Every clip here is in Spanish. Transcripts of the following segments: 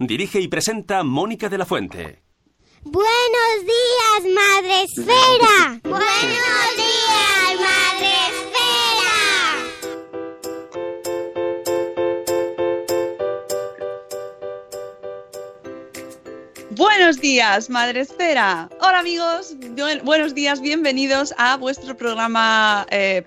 Dirige y presenta Mónica de la Fuente. Buenos días, Madre Esfera. Buenos días, Madre Esfera. Buenos días, Madre Esfera. Hola amigos, Bu- buenos días, bienvenidos a vuestro programa eh,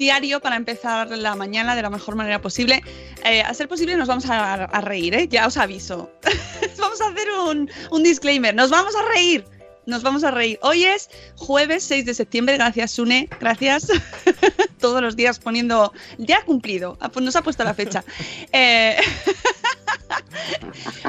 diario para empezar la mañana de la mejor manera posible. Eh, a ser posible nos vamos a, reír, ¿eh? ya os aviso. vamos a hacer un, un disclaimer, nos vamos a reír. Nos vamos a reír. Hoy es jueves 6 de septiembre. Gracias, Sune. Gracias. Todos los días poniendo. Ya ha cumplido. Nos ha puesto la fecha. Eh,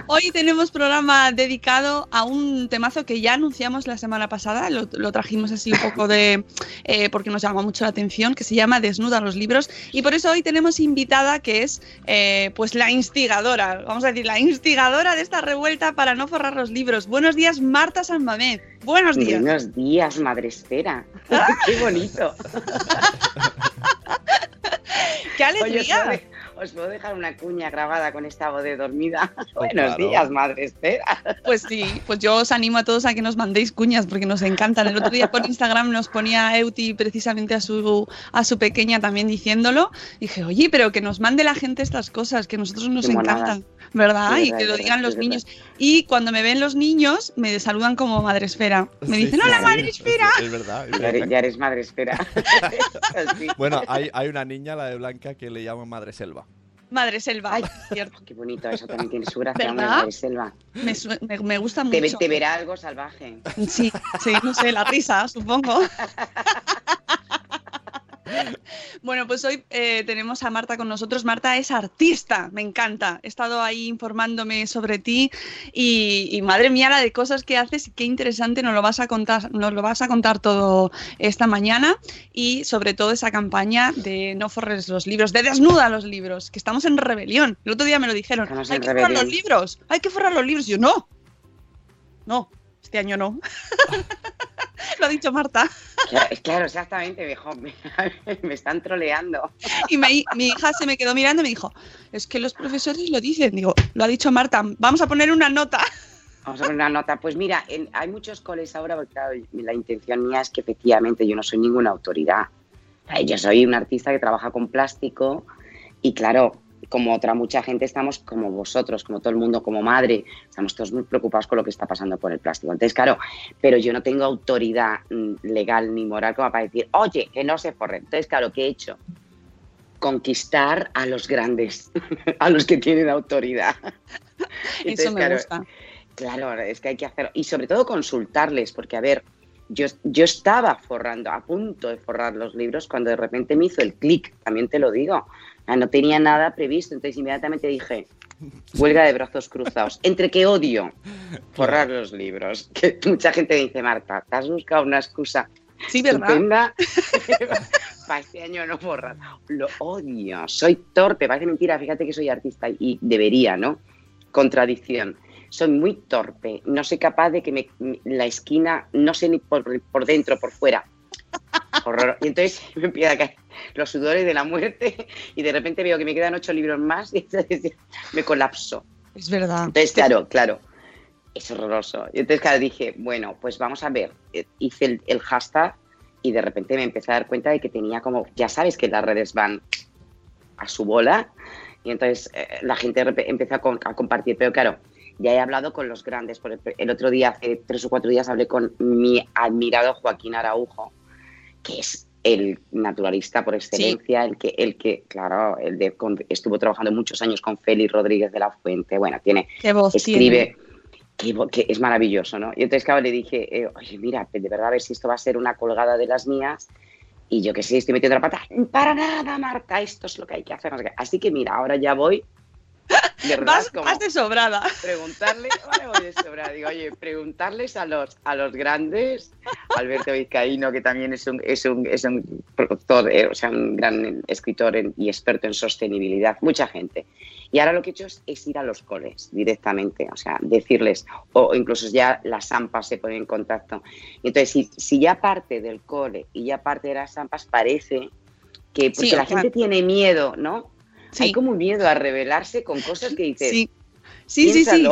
Hoy tenemos programa dedicado a un temazo que ya anunciamos la semana pasada, lo, lo trajimos así un poco de, eh, porque nos llama mucho la atención, que se llama Desnuda los libros, y por eso hoy tenemos invitada que es eh, pues la instigadora, vamos a decir, la instigadora de esta revuelta para no forrar los libros. Buenos días, Marta San Mamés. Buenos días. Buenos días, madre espera. Qué bonito. ¡Qué Oye, ¿os alegría! de- os puedo dejar una cuña grabada con esta voz de dormida? Buenos claro. días, madre espera. Pues sí, pues yo os animo a todos a que nos mandéis cuñas porque nos encantan. El otro día por Instagram nos ponía Euti precisamente a su, a su pequeña también diciéndolo. Dije, oye, pero que nos mande la gente estas cosas, que a nosotros nos Qué encantan, ¿verdad? Sí, y que lo digan sí, los verdad. niños. Y cuando me ven los niños, me saludan como Madre Esfera. Me dicen, sí, hola, sí, Madre sí, Esfera. Es verdad. es Ya eres, verdad. ya eres madre espera. Sí. Bueno, hay, hay una niña, la de Blanca, que le llaman Madre Selva. Madre Selva. Ay, cierto. Qué bonito, eso también tiene su gracia, madre selva. Me, me- me gusta Te, mucho. te verá algo salvaje. Sí, sí, no sé, la risa, supongo. Bueno, pues hoy eh, tenemos a Marta con nosotros. Marta es artista, me encanta. He estado ahí informándome sobre ti y, y madre mía la de cosas que haces y qué interesante nos lo vas a contar, nos lo vas a contar todo esta mañana y sobre todo esa campaña de no forres los libros, de desnuda los libros, que estamos en rebelión. El otro día me lo dijeron, Estamos hay que forrar los rebelión". libros, hay que forrar los libros. Y yo no, no, este año no. lo ha dicho Marta. Claro, claro, exactamente, viejo. Me, me están troleando. Y me- mi hija se me quedó mirando y me dijo, es que los profesores lo dicen. Digo, lo ha dicho Marta, vamos a poner una nota. Vamos a poner una nota. Pues mira, en- hay muchos coles ahora, porque claro, la intención mía es que efectivamente yo no soy ninguna autoridad. Yo soy un artista que trabaja con plástico y claro, como otra mucha gente estamos como vosotros, como todo el mundo, como madre, estamos todos muy preocupados con lo que está pasando con el plástico. Entonces, claro, pero yo no tengo autoridad mm, legal ni moral como para decir, oye, que no se forre. Entonces, claro, ¿qué he hecho? Conquistar a los grandes, a los que tienen autoridad. Eso me claro, gusta. Claro, es que hay que hacerlo. Y sobre todo consultarles, porque a ver, yo, yo estaba forrando, a punto de forrar los libros, cuando de repente me hizo el clic, también te lo digo. No tenía nada previsto, entonces inmediatamente dije, huelga de brazos cruzados. Entre que odio forrar los libros, que mucha gente dice, Marta, ¿te has buscado una excusa? Sí, ¿verdad? Para este año no borrar. Lo odio. Soy torpe. Parece mentira. Fíjate que soy artista y debería, ¿no? Contradicción. Soy muy torpe. No soy capaz de que me, la esquina, no sé ni por, por dentro, por fuera. Horror. Y entonces me empieza a caer los sudores de la muerte y de repente veo que me quedan ocho libros más y entonces me colapso. Es verdad. Entonces, claro, claro, es horroroso. Y entonces, claro, dije, bueno, pues vamos a ver. Eh, Hice el, el hashtag y de repente me empecé a dar cuenta de que tenía como, ya sabes que las redes van a su bola y entonces eh, la gente empezó a, con- a compartir. Pero claro, ya he hablado con los grandes. Por el, el otro día, hace tres o cuatro días, hablé con mi admirado Joaquín Araujo, que es el naturalista por excelencia, el que, el que, claro, el de, con- estuvo trabajando muchos años con Félix Rodríguez de la Fuente. Bueno, tiene Qué voz escribe, que, que es maravilloso, ¿no? Y entonces, claro, le dije, eh, oye, mira, de verdad, a ver si esto va a ser una colgada de las mías. Y yo que sé, estoy metiendo la pata. Para nada, Marta, esto es lo que hay que hacer. Así que mira, ahora ya voy. De verdad, Vas, como vas de sobrada. preguntarle, ahora voy de sobra, digo, oye, preguntarles a los, a los grandes, Alberto Vizcaíno, que también es un, es un, es un productor, eh, o sea, un gran escritor en- y experto en sostenibilidad, mucha gente. Y ahora lo que he hecho es, es ir a los coles directamente, o sea, decirles, o incluso ya las AMPAs se ponen en contacto. Entonces, si, si ya parte del cole y ya parte de las AMPAs, parece que, porque Sí, la gente tiene miedo, ¿no? Sí. Hay como un miedo a revelarse con cosas que dices, Sí, sí, sí, sí.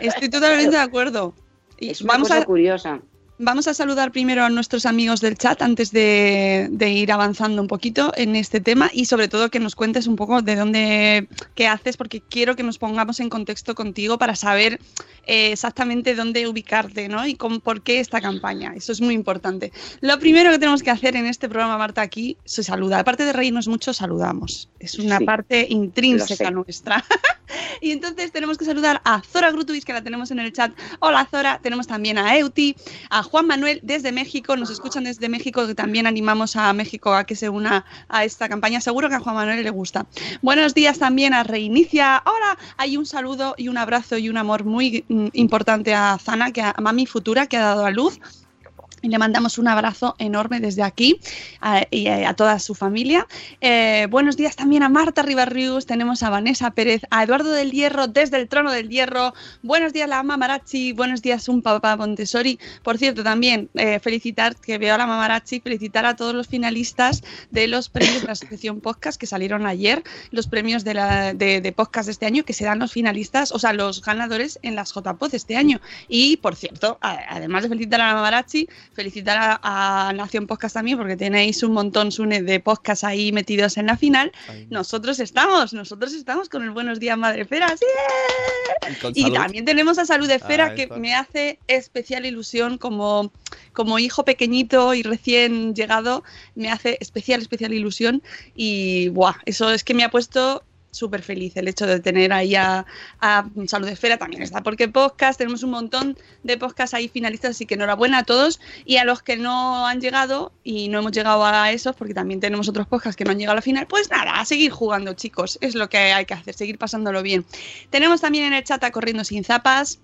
Estoy totalmente de acuerdo. Y Es una vamos cosa a, curiosa. Vamos a saludar primero a nuestros amigos del chat antes de, de ir avanzando un poquito en este tema y sobre todo que nos cuentes un poco de dónde, qué haces, porque quiero que nos pongamos en contexto contigo para saber eh, exactamente dónde ubicarte ¿no? y con, por qué esta campaña. Eso es muy importante. Lo primero que tenemos que hacer en este programa, Marta, aquí se saluda. Aparte de reírnos mucho, saludamos. Es una Sí, parte intrínseca nuestra. y entonces tenemos que saludar a Zora Grutuis, que la tenemos en el chat. Hola Zora, tenemos también a Euti, a Juan Manuel desde México, nos escuchan desde México, que también animamos a México a que se una a esta campaña. Seguro que a Juan Manuel le gusta. Buenos días también a Reinicia. Hola, hay un saludo y un abrazo y un amor muy mm, importante a Zana, que a Mami Futura, que ha dado a luz. Y le mandamos un abrazo enorme desde aquí y a, toda su familia. Eh, buenos días también a Marta Ribarrius, tenemos a Vanessa Pérez, a Eduardo del Hierro desde el trono del Hierro. Buenos días, la mamá Marachi. Buenos días, un papá Montessori. Por cierto, también eh, felicitar, que veo a la mamá Marachi, felicitar a todos los finalistas de los premios de la Asociación Podcast que salieron ayer, los premios de, la, de, de podcast de este año, que serán los finalistas, o sea, los ganadores en las JPod este año. Y, por cierto, además de felicitar a la mamá Marachi, felicitar a, a Nación Podcast también, porque tenéis un montón Sune, de podcast ahí metidos en la final. Nosotros estamos, nosotros estamos con el Buenos Días Madre Fera. ¡sí! Y también tenemos a Salud Esfera, Ah, que me hace especial ilusión como, como hijo pequeñito y recién llegado, me hace especial, especial ilusión. Y buah, eso es que me ha puesto súper feliz el hecho de tener ahí a, a Salud Esfera, también está porque podcast, tenemos un montón de podcasts ahí finalistas, así que enhorabuena a todos y a los que no han llegado y no hemos llegado a esos, porque también tenemos otros podcasts que no han llegado a la final, pues nada, a seguir jugando chicos, es lo que hay que hacer, seguir pasándolo bien. Tenemos también en el chat a Corriendo Sin Zapas.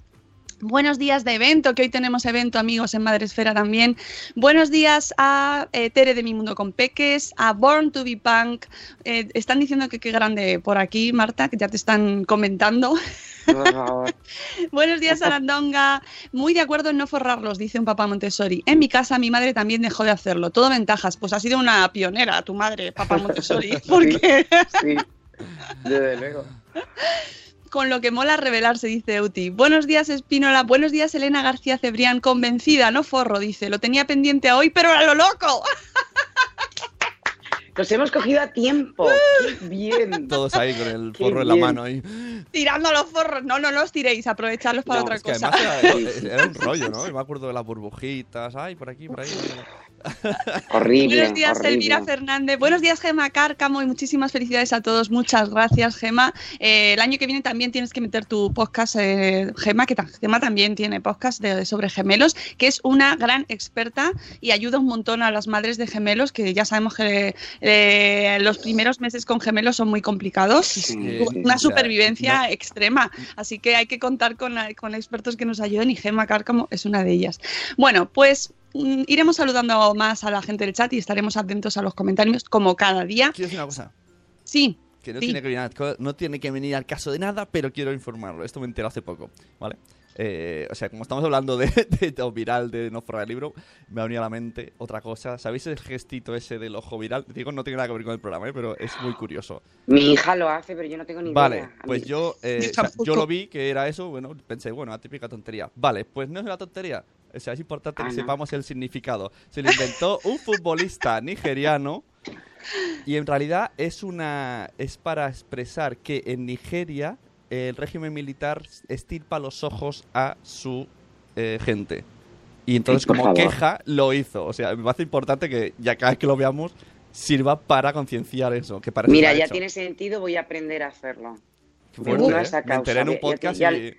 Buenos días de evento, que hoy tenemos evento, amigos, en Madresfera también. Buenos días a eh, Tere de Mi Mundo con Peques, a Born to be Punk. Eh, están diciendo que qué grande por aquí, Marta, que ya te están comentando. Buenos días, Arandonga. Muy de acuerdo en no forrarlos, dice un papá Montessori. En mi casa, mi madre también dejó de hacerlo. Todo ventajas. Pues ha sido una pionera tu madre, papá Montessori. Porque Sí, desde luego. Con lo que mola revelarse, dice Euti. Buenos días, Espínola. Buenos días, Elena García Cebrián. Convencida, no forro, dice. Lo tenía pendiente a hoy, pero a lo loco. Nos hemos cogido a tiempo. Qué bien. Todos ahí con el Qué forro en la mano ahí. Tirando los forros. No, no los tiréis, aprovechadlos para No, otra Es que cosa. además era, era un rollo, ¿no? Me acuerdo de las burbujitas, ay, por aquí, por ahí. Horrible. Buenos días, horrible. Elvira Fernández. Buenos días, Gema Cárcamo. Y muchísimas felicidades a todos. Muchas gracias, Gema. Eh, el año que viene también tienes que meter tu podcast, eh, Gema, que Gema también tiene podcast de, sobre gemelos, que es una gran experta y ayuda un montón a las madres de gemelos, que ya sabemos que eh, los primeros meses con gemelos son muy complicados. Sí, una supervivencia no- extrema. Así que hay que contar con, con expertos que nos ayuden y Gema Cárcamo es una de ellas. Bueno, pues iremos saludando más a la gente del chat y estaremos atentos a los comentarios como cada día. Quiero decir una cosa. Sí. Que no, Sí. tiene que venir al, no tiene que venir al caso de nada, pero quiero informarlo. Esto me enteré hace poco, ¿vale? Eh, o sea, como estamos hablando de, de, de viral, de no forrar el libro, me ha venido a la mente otra cosa. ¿Sabéis el gestito ese del ojo viral? Digo, no tiene nada que ver con el programa, ¿eh? pero es muy curioso. Mi hija lo hace, pero yo no tengo ni Vale, idea. A pues yo, eh, Yo o sea, yo lo vi que era eso, bueno, pensé, bueno, la típica tontería. Vale, pues no es una tontería. O sea, es importante Ah, que no. sepamos el significado. Se lo inventó un futbolista nigeriano y en realidad es una es para expresar que en Nigeria el régimen militar estirpa los ojos a su eh, gente. Y entonces como queja lo hizo. O sea, me parece importante que ya cada vez que lo veamos sirva para concienciar eso. Que parece Mira, que ya hecho. tiene sentido, voy a aprender a hacerlo. Fuerte, ¿eh? Me enteré en un Ya- podcast ya- y...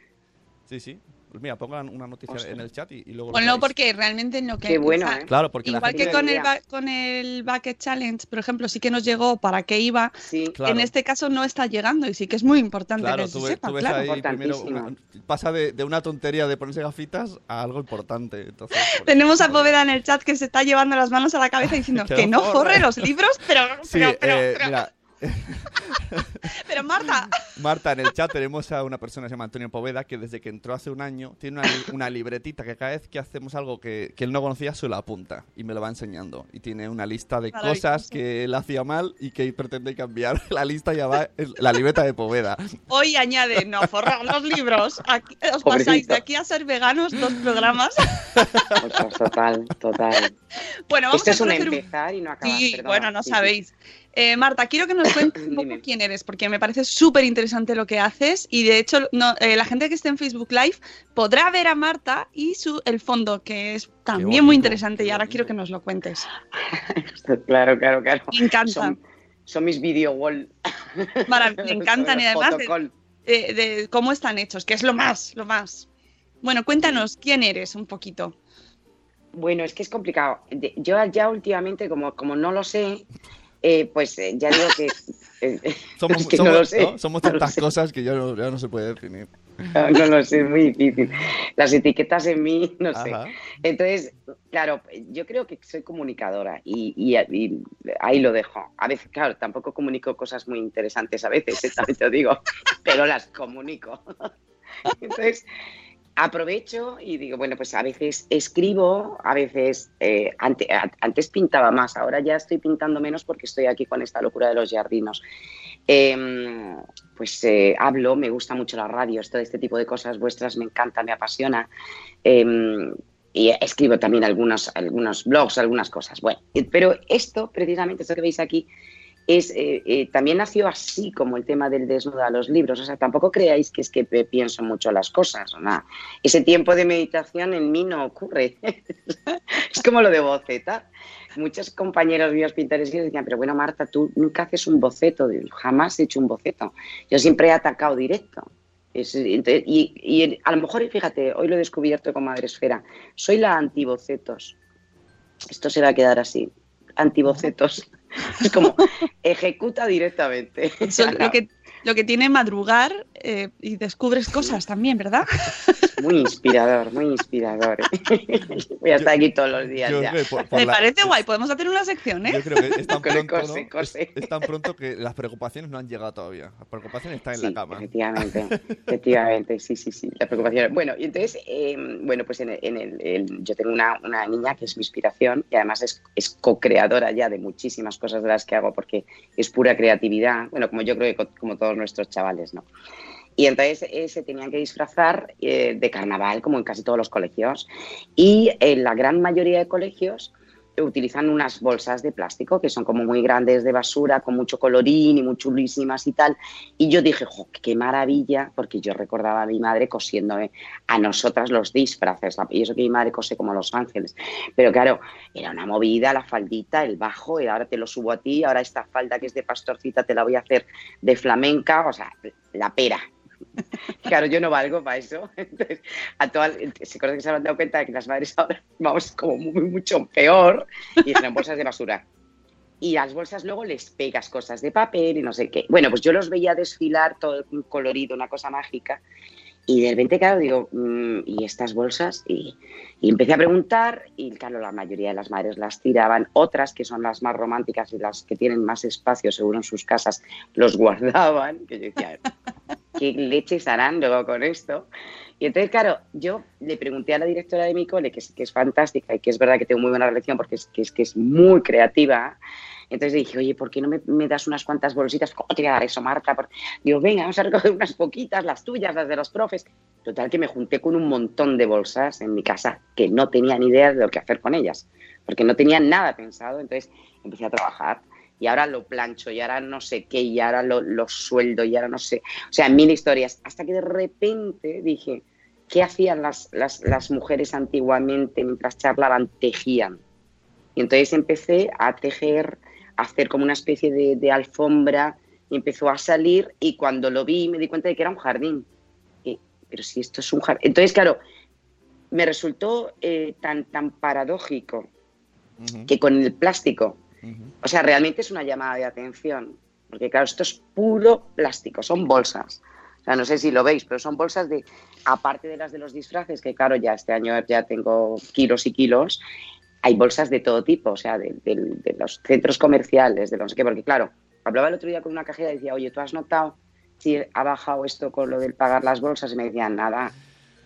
Sí, sí. Pues mira, pongan una noticia en el chat y, y luego... lo Ponlo porque realmente en lo que... Qué bueno, ¿eh? Claro, porque la Igual que con el, con el Bucket Challenge, por ejemplo, sí que nos llegó para qué iba. Sí, Claro. En este caso no está llegando y sí que es muy importante Claro, que se tú, ves- sepa, tú ves claro. ahí primero... Una- pasa de, de una tontería de ponerse gafitas a algo importante. Entonces, por- Tenemos a Poveda en el chat que se está llevando las manos a la cabeza diciendo Que no forre. forre los libros, pero, Sí, pero, pero, eh, pero- mira, pero Marta, Marta, en el chat tenemos a una persona que se llama Antonio Poveda que desde que entró hace un año tiene una, li- una libretita que cada vez que hacemos algo que, que él no conocía se lo apunta y me lo va enseñando. Y tiene una lista de cosas que él hacía mal y que pretende cambiar. La lista ya va en la libreta de Poveda. hoy añade no forrar los libros. Aquí, os pasáis de aquí a ser veganos dos programas. Total, total. Bueno, vamos Esto a es un empezar y no acabar. Sí, perdona. bueno, no Sí, sí. Eh, Marta, quiero que nos cuentes un poco quién eres, porque me parece súper interesante lo que haces y de hecho no, eh, la gente que esté en Facebook Live podrá ver a Marta y su, el fondo, que es también bonito, muy interesante y ahora quiero que nos lo cuentes. Claro, claro, claro. Me encantan, Son, son mis video wall. Me encantan y además de, de- de cómo están hechos, que es lo más, lo más. Bueno, cuéntanos quién eres un poquito. Bueno, es que es complicado. Yo ya últimamente, como, como no lo sé, eh, pues eh, ya digo que... eh, Somos, es que somos- no lo sé. ¿no? Somos no tantas cosas que ya no, ya no se puede definir. No, lo sé, es muy difícil. Las etiquetas en mí, no sé. Entonces, claro, yo creo que soy comunicadora y, y- y ahí lo dejo. A veces, claro, tampoco comunico cosas muy interesantes a veces, también te lo digo, pero las comunico. Entonces, aprovecho y digo, bueno, pues a veces escribo, a veces, eh, antes pintaba más, ahora ya estoy pintando menos porque estoy aquí con esta locura de los jardinos. Em, pues eh, hablo, me gusta mucho la radio, todo este tipo de cosas vuestras me encanta, me apasiona. Em, y escribo también algunos, algunos blogs, algunas cosas. Bueno, pero esto, precisamente, esto que veis aquí, es, eh, eh, también nació así como el tema del desnudo a los libros. O sea, tampoco creáis que es que pienso mucho las cosas. o nada. Ese tiempo de meditación en mí no ocurre. es como lo de bocetar. Muchos compañeros míos pintores decían, pero bueno, Marta, tú nunca haces un boceto. Jamás he hecho un boceto. Yo siempre he atacado directo. Y, a lo mejor, fíjate, hoy lo he descubierto con Madresfera, soy la antibocetos. Esto se va a quedar así, antibocetos. Es como, ejecuta directamente. Eso es lo que, lo que tiene madrugar eh, y descubres cosas también, ¿verdad? Muy inspirador, muy inspirador. Voy a estar aquí todos los días Yo ya. creo que por- por Me la- parece guay, podemos hacer una sección, ¿eh? Yo creo que es tan pronto. Es, es tan pronto que las preocupaciones no han llegado todavía. Las preocupaciones están en Sí, la cama. efectivamente, efectivamente, sí, sí, sí, la preocupación. Bueno, y entonces, eh, bueno, pues en el, en el- el- yo tengo una, una niña que es mi inspiración y además es, es co-creadora ya de muchísimas cosas de las que hago porque es pura creatividad, bueno, como yo creo que co- como todos nuestros chavales, ¿no? Y entonces eh, se tenían que disfrazar eh, de carnaval, como en casi todos los colegios. Y en la gran mayoría de colegios utilizan unas bolsas de plástico que son como muy grandes de basura, con mucho colorín y muy chulísimas y tal. Y yo dije, qué maravilla, porque yo recordaba a mi madre cosiéndome a nosotras los disfraces. Y eso que mi madre cose como Los Ángeles. Pero claro, era una movida, la faldita, el bajo, y ahora te lo subo a ti, ahora esta falda que es de pastorcita te la voy a hacer de flamenca, o sea, la pera. Claro, yo no valgo para eso. Entonces, a todas, se que se han dado cuenta de que las madres ahora vamos como muy, mucho peor y eran bolsas de basura. Y las bolsas luego les pegas cosas de papel y no sé qué. Bueno, pues yo los veía desfilar todo colorido, una cosa mágica. Y de repente, claro, digo, mm, ¿y estas bolsas? Y, y empecé a preguntar y, claro, la mayoría de las madres las tiraban. Otras, que son las más románticas y las que tienen más espacio seguro en sus casas, los guardaban. Que yo decía, ¿qué leches harán luego con esto? Y entonces, claro, yo le pregunté a la directora de mi cole, que es, que es fantástica y que es verdad que tengo muy buena relación porque es que es, que es muy creativa, entonces dije, oye, ¿por qué no me, me das unas cuantas bolsitas? ¿Cómo te voy a dar eso, Marta? Por- Digo, venga, vamos a recoger unas poquitas, las tuyas, las de los profes. Total, que me junté con un montón de bolsas en mi casa que no tenía ni idea de lo que hacer con ellas, porque no tenía nada pensado. Entonces empecé a trabajar y ahora lo plancho y ahora no sé qué y ahora lo, lo sueldo y ahora no sé. O sea, mil historias. Hasta que de repente dije, ¿qué hacían las, las, las mujeres antiguamente mientras charlaban? Tejían. Y entonces empecé a tejer, a hacer como una especie de, de alfombra, y empezó a salir y cuando lo vi me di cuenta de que era un jardín. Y, pero si esto es un jardín. Entonces, claro, me resultó eh, tan, tan paradójico que con el plástico, o sea, realmente es una llamada de atención, porque claro, esto es puro plástico, son bolsas. O sea, no sé si lo veis, pero son bolsas de, aparte de las de los disfraces, que claro, ya este año ya tengo kilos y kilos, hay bolsas de todo tipo, o sea, de, de- los centros comerciales, de no sé qué, porque claro, hablaba el otro día con una cajera y decía, oye, ¿tú has notado si ha bajado esto con lo del pagar las bolsas? Y me decían, nada,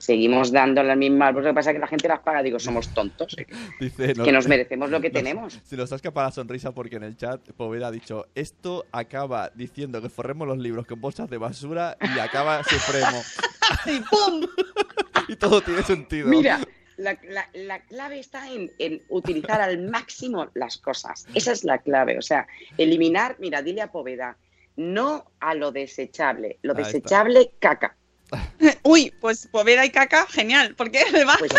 seguimos dando las mismas lo que pasa es que la gente las paga, digo, somos tontos, que nos merecemos lo que tenemos. Se nos ha escapado la sonrisa porque en el chat Poveda ha dicho esto acaba diciendo que forremos los libros con bolsas de basura y acaba supremo. y ¡pum! y todo tiene sentido. Mira, la, la- la clave está en, en utilizar al máximo las cosas. Esa es la clave. O sea, eliminar, mira, dile a Poveda, no a lo desechable. Lo Ahí está. desechable, caca. Uy, pues Poveda y caca, genial, porque además Pues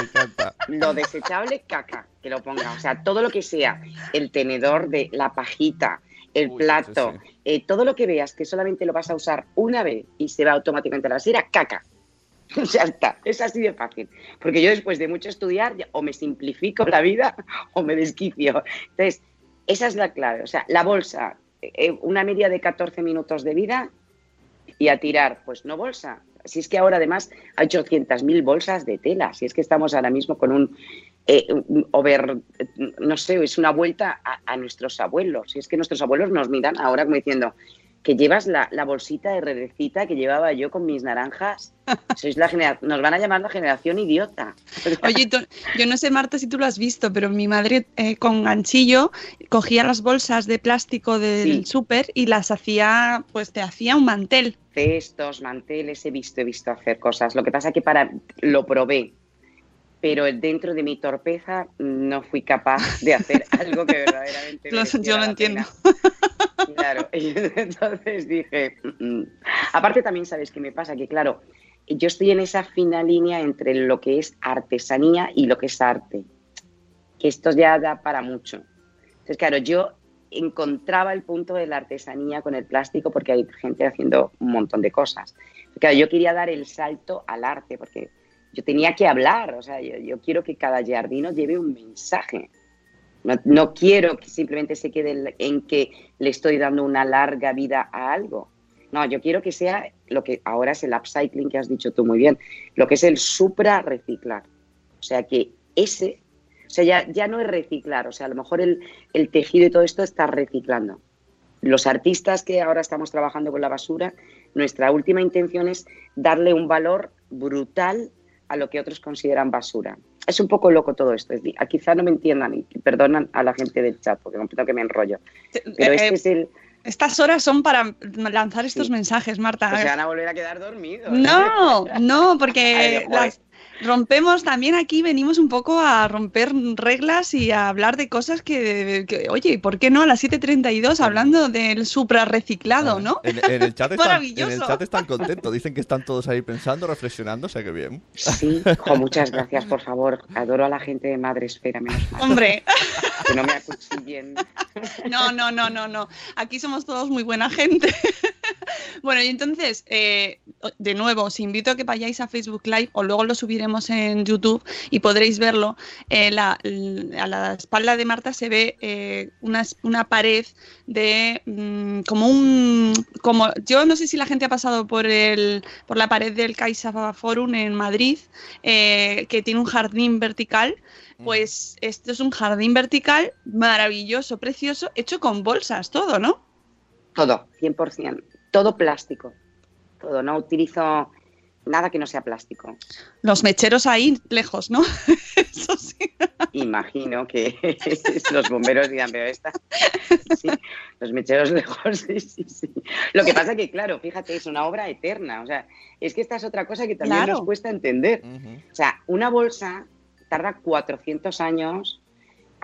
lo desechable, caca, que lo ponga. O sea, todo lo que sea, el tenedor de la pajita, el plato, eh, todo lo que veas que solamente lo vas a usar una vez y se va automáticamente a la basura, caca. Ya está, es así de fácil. Porque yo después de mucho estudiar, ya o me simplifico la vida o me desquicio. Entonces, esa es la clave. O sea, la bolsa, eh, una media de 14 minutos de vida y a tirar, pues no bolsa. Si es que ahora además hay 800.000 bolsas de tela, si es que estamos ahora mismo con un, eh, over, no sé, es una vuelta a, a nuestros abuelos. Si es que nuestros abuelos nos miran ahora como diciendo que llevas la, la bolsita de redecita que llevaba yo con mis naranjas. Sois la genera- nos van a llamar la generación idiota. Oye, yo no sé, Marta, si tú lo has visto, pero mi madre eh, con ganchillo cogía las bolsas de plástico del Sí. súper y las hacía, pues te hacía un mantel. cestos, manteles, he visto, he visto hacer cosas. Lo que pasa que para lo probé, pero dentro de mi torpeza no fui capaz de hacer algo que verdaderamente Lo- yo lo entiendo. pena. Claro, y entonces dije, "Mm, mm". aparte también sabes qué me pasa, que claro, yo estoy en esa fina línea entre lo que es artesanía y lo que es arte, que esto ya da para mucho. Entonces, claro, yo encontraba el punto de la artesanía con el plástico porque hay gente haciendo un montón de cosas. Claro, yo quería dar el salto al arte porque yo tenía que hablar, o sea, yo, yo quiero que cada jardino lleve un mensaje. No, no quiero que simplemente se quede en que le estoy dando una larga vida a algo. No, yo quiero que sea lo que ahora es el upcycling que has dicho tú muy bien, lo que es el supra reciclar. O sea, que ese, o sea, ya, ya no es reciclar, o sea, a lo mejor el, el tejido y todo esto está reciclando. Los artistas que ahora estamos trabajando con la basura, nuestra última intención es darle un valor brutal a lo que otros consideran basura. Es un poco loco todo esto. es di- a- Quizá no me entiendan y perdonan a la gente del chat porque comprendo que me enrollo. Pero Eh, este eh, es el... Estas horas son para lanzar estos mensajes, Marta. Pues se van a volver a quedar dormidos. No, no, Ay, porque joder. Rompemos también aquí, venimos un poco a romper reglas y a hablar de cosas que, que, oye, ¿por qué no? A las 7.32 hablando del suprarreciclado, ¿no? En, en el chat están, en el Maravilloso. chat están contentos. Dicen que están todos ahí pensando, reflexionando. O sea que bien. Sí, jo, muchas gracias, por favor. Adoro a la gente de Madre Esfera, menos mal. Hombre, Que no me acuchillen. no, no, no, no, no. Aquí somos todos muy buena gente. Bueno, y entonces, eh, de nuevo, os invito a que vayáis a Facebook Live o luego lo subiremos en YouTube y podréis verlo. Eh, la- a la espalda de Marta se ve eh, una, una pared de mm, como un como yo no sé si la gente ha pasado por el por la pared del Caixa Forum en Madrid eh, que tiene un jardín vertical pues esto es un jardín vertical maravilloso precioso hecho con bolsas todo no Todo, 100%. Todo plástico. Todo. No utilizo nada que no sea plástico. los mecheros ahí lejos no eso sí Imagino que los bomberos dirán, pero esta. Sí, los mecheros lejos, sí, sí, sí. Lo que pasa que, claro, fíjate, es una obra eterna. O sea, es que esta es otra cosa que también Claro. nos cuesta entender. O sea, una bolsa tarda 400 años.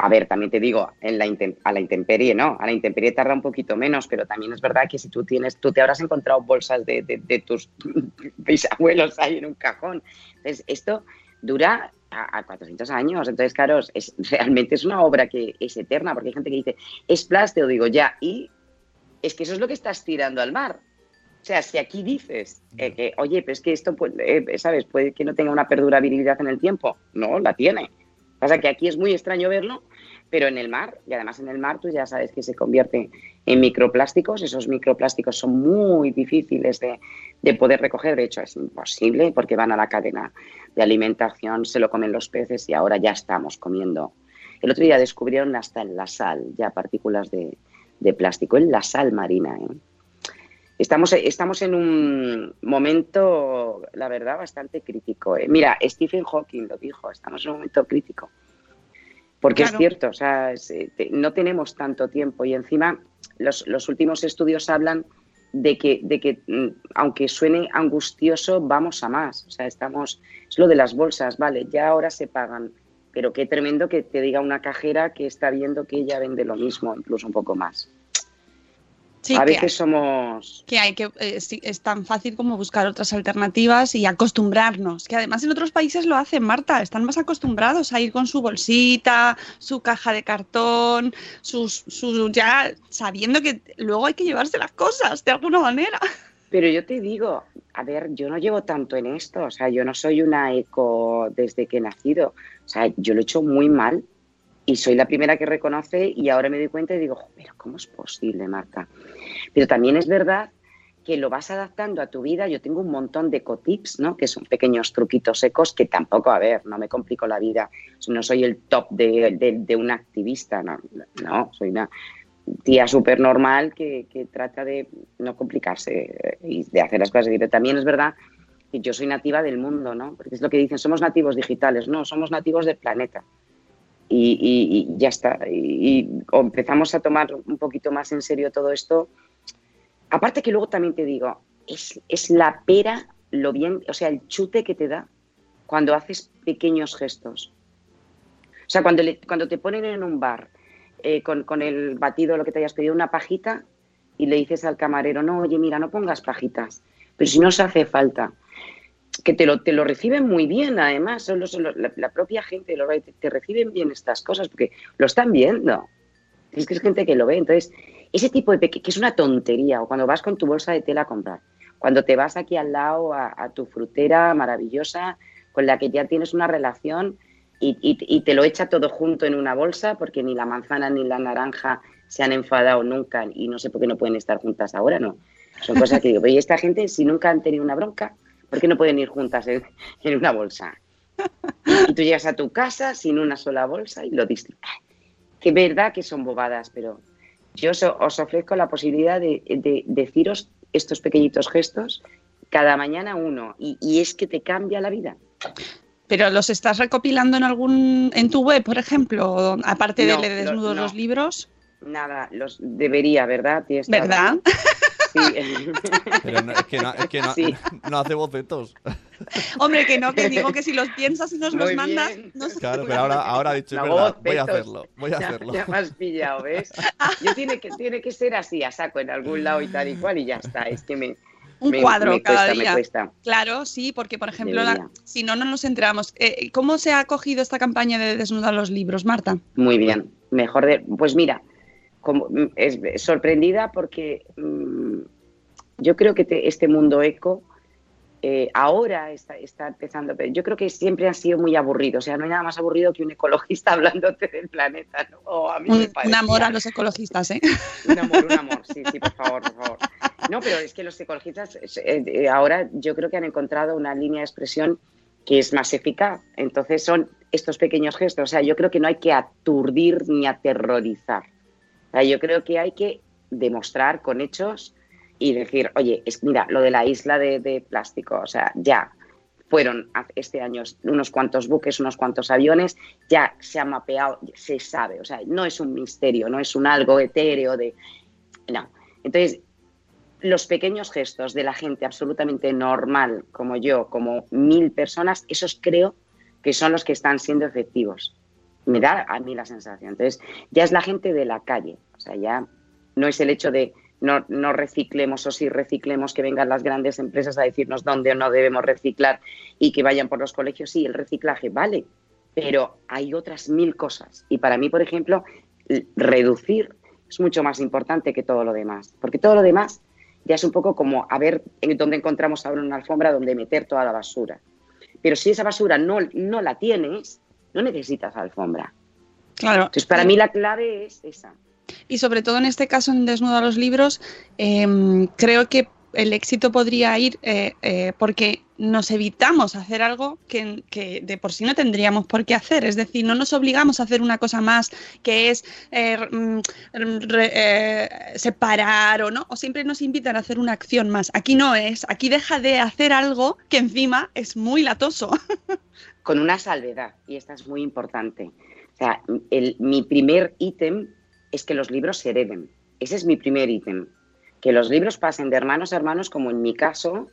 A ver, también te digo, en la a la intemperie no, a la intemperie tarda un poquito menos, pero también es verdad que si tú tienes, tú te habrás encontrado bolsas de, de- de tus bisabuelos ahí en un cajón. Entonces, esto dura a, a 400 años. Entonces, claro, es, realmente es una obra que es eterna, porque hay gente que dice, es plástico, digo, ya, y es que eso es lo que estás tirando al mar. O sea, si aquí dices eh, que, oye, pero es que esto, puede, eh, ¿sabes? Puede que no tenga una perdurabilidad en el tiempo. No, la tiene. Pasa que aquí es muy extraño verlo, pero en el mar, y además en el mar tú ya sabes que se convierte en microplásticos. Esos microplásticos son muy difíciles de, de poder recoger. De hecho, es imposible porque van a la cadena de alimentación, se lo comen los peces y ahora ya estamos comiendo. El otro día descubrieron hasta en la sal ya partículas de, de plástico, en la sal marina. ¿eh? Estamos, estamos en un momento, la verdad, bastante crítico. ¿eh? Mira, Stephen Hawking lo dijo, estamos en un momento crítico. Porque Claro. es cierto, o sea, es, eh, no tenemos tanto tiempo y encima los, los últimos estudios hablan de que, de que mm, aunque suene angustioso, vamos a más. O sea, estamos, es lo de las bolsas, vale, ya ahora se pagan, pero qué tremendo que te diga una cajera que está viendo que ella vende lo mismo, incluso un poco más. Sí, a que somos... que hay que eh, es tan fácil como buscar otras alternativas y acostumbrarnos. Que además en otros países lo hacen Marta están más acostumbrados a ir con su bolsita su caja de cartón sus su ya sabiendo que luego hay que llevarse las cosas de alguna manera. Pero yo te digo, a ver, yo no llevo tanto en esto, o sea, yo no soy una eco desde que he nacido, o sea, yo lo he hecho muy mal y soy la primera que reconoce y ahora me doy cuenta y digo, "Jo, pero ¿cómo es posible, Marta? Pero también es verdad que lo vas adaptando a tu vida. Yo tengo un montón de ecotips, ¿no? Que son pequeños truquitos secos que tampoco, a ver, no me complico la vida. No soy el top de, de, de una activista, no, no, soy una tía súper normal que, que trata de no complicarse eh, y de hacer las cosas. Pero también es verdad que yo soy nativa del mundo, ¿no? Porque es lo que dicen, somos nativos digitales. No, somos nativos del planeta. Y, ya está. Y, empezamos a tomar un poquito más en serio todo esto. Aparte que luego también te digo, es, es la pera lo bien, o sea, el chute que te da cuando haces pequeños gestos. O sea, cuando, le- cuando te ponen en un bar eh, con, con el batido, lo que te hayas pedido, una pajita, y le dices al camarero, no, oye, mira, no pongas pajitas, pero si no se hace falta. Que te lo, te lo reciben muy bien, además, son los- la, propia gente lo, te, te reciben bien estas cosas, porque lo están viendo. Es que es gente que lo ve. Entonces, ese tipo de que es una tontería, o cuando vas con tu bolsa de tela a comprar, cuando te vas aquí al lado a, tu frutera maravillosa, con la que ya tienes una relación y, y- y te lo echa todo junto en una bolsa, porque ni la manzana ni la naranja se han enfadado nunca y no sé por qué no pueden estar juntas ahora, ¿no? Son cosas que digo, oye, esta gente, si nunca han tenido una bronca, ¿por qué no pueden ir juntas en, en una bolsa? Y, tú llegas a tu casa sin una sola bolsa y lo distribuyes. Que verdad que son bobadas, pero yo os, os ofrezco la posibilidad de, de deciros estos pequeñitos gestos cada mañana uno y, y es que te cambia la vida. pero los estás recopilando en algún en tu web por ejemplo aparte No, de lo- desnudos no. los libros Nada, los debería, ¿verdad? Verdad Sí. Pero no, es que, no, es que no, Sí. no hace bocetos. hombre que no que digo que si los piensas y nos los mandas nos- Claro, pero ahora, ahora dicho, es No, verdad, voy a hacerlo, voy a Ya- hacerlo. Ya, me has pillado, ¿ves? Yo tiene que, tiene que ser así, a saco en algún lado y tal y cual y ya está. Es que me, un me- cuadro me cada cuesta, día. Claro, sí, porque por ejemplo, la- si no, no nos enteramos. Eh, ¿Cómo se ha acogido esta campaña de desnudar los libros, Marta? Muy bien, mejor de... Pues mira, como, es sorprendida porque mm, Yo creo que te- este mundo eco eh, ahora está, está empezando, pero yo creo que siempre han sido muy aburridos. O sea, no hay nada más aburrido que un ecologista hablándote del planeta, ¿no? O a mí me Un, parecía. amor a los ecologistas, ¿eh? Un amor, un amor, sí, sí, por favor, por favor. No, pero es que los ecologistas eh, eh, ahora yo creo que han encontrado una línea de expresión que es más eficaz. Entonces son estos pequeños gestos. O sea, yo creo que no hay que aturdir ni aterrorizar. O sea, yo creo que hay que demostrar con hechos y decir, oye, es, mira, lo de la isla de, plástico, o sea, ya fueron este año unos cuantos buques, unos cuantos aviones, ya se ha mapeado, se sabe, o sea, no es un misterio, no es un algo etéreo de... No. Entonces, los pequeños gestos de la gente absolutamente normal, como yo, como mil personas, esos creo que son los que están siendo efectivos. Me da a mí la sensación. Entonces, ya es la gente de la calle. O sea, ya no es el hecho de no, no reciclemos o si reciclemos que vengan las grandes empresas a decirnos dónde o no debemos reciclar y que vayan por los colegios. Sí, el reciclaje vale, pero hay otras mil cosas. Y para mí, por ejemplo, reducir es mucho más importante que todo lo demás, porque todo lo demás ya es un poco como a ver en dónde encontramos ahora una alfombra donde meter toda la basura. Pero si esa basura no, no la tienes, no necesitas alfombra. Claro. Entonces, para mí la clave es esa. Y sobre todo en este caso, en Desnudo a los libros, em, creo que el éxito podría ir eh, eh, porque nos evitamos hacer algo que, que de por sí no tendríamos por qué hacer. Es decir, no nos obligamos a hacer una cosa más que es eh, mm, separar o no, o siempre nos invitan a hacer una acción más. Aquí no es, aquí deja de hacer algo que encima es muy latoso. con una salvedad, y esta es muy importante. O sea, el- mi primer ítem es que los libros se hereden. Ese es mi primer ítem. Que los libros pasen de hermanos a hermanos, como en mi caso,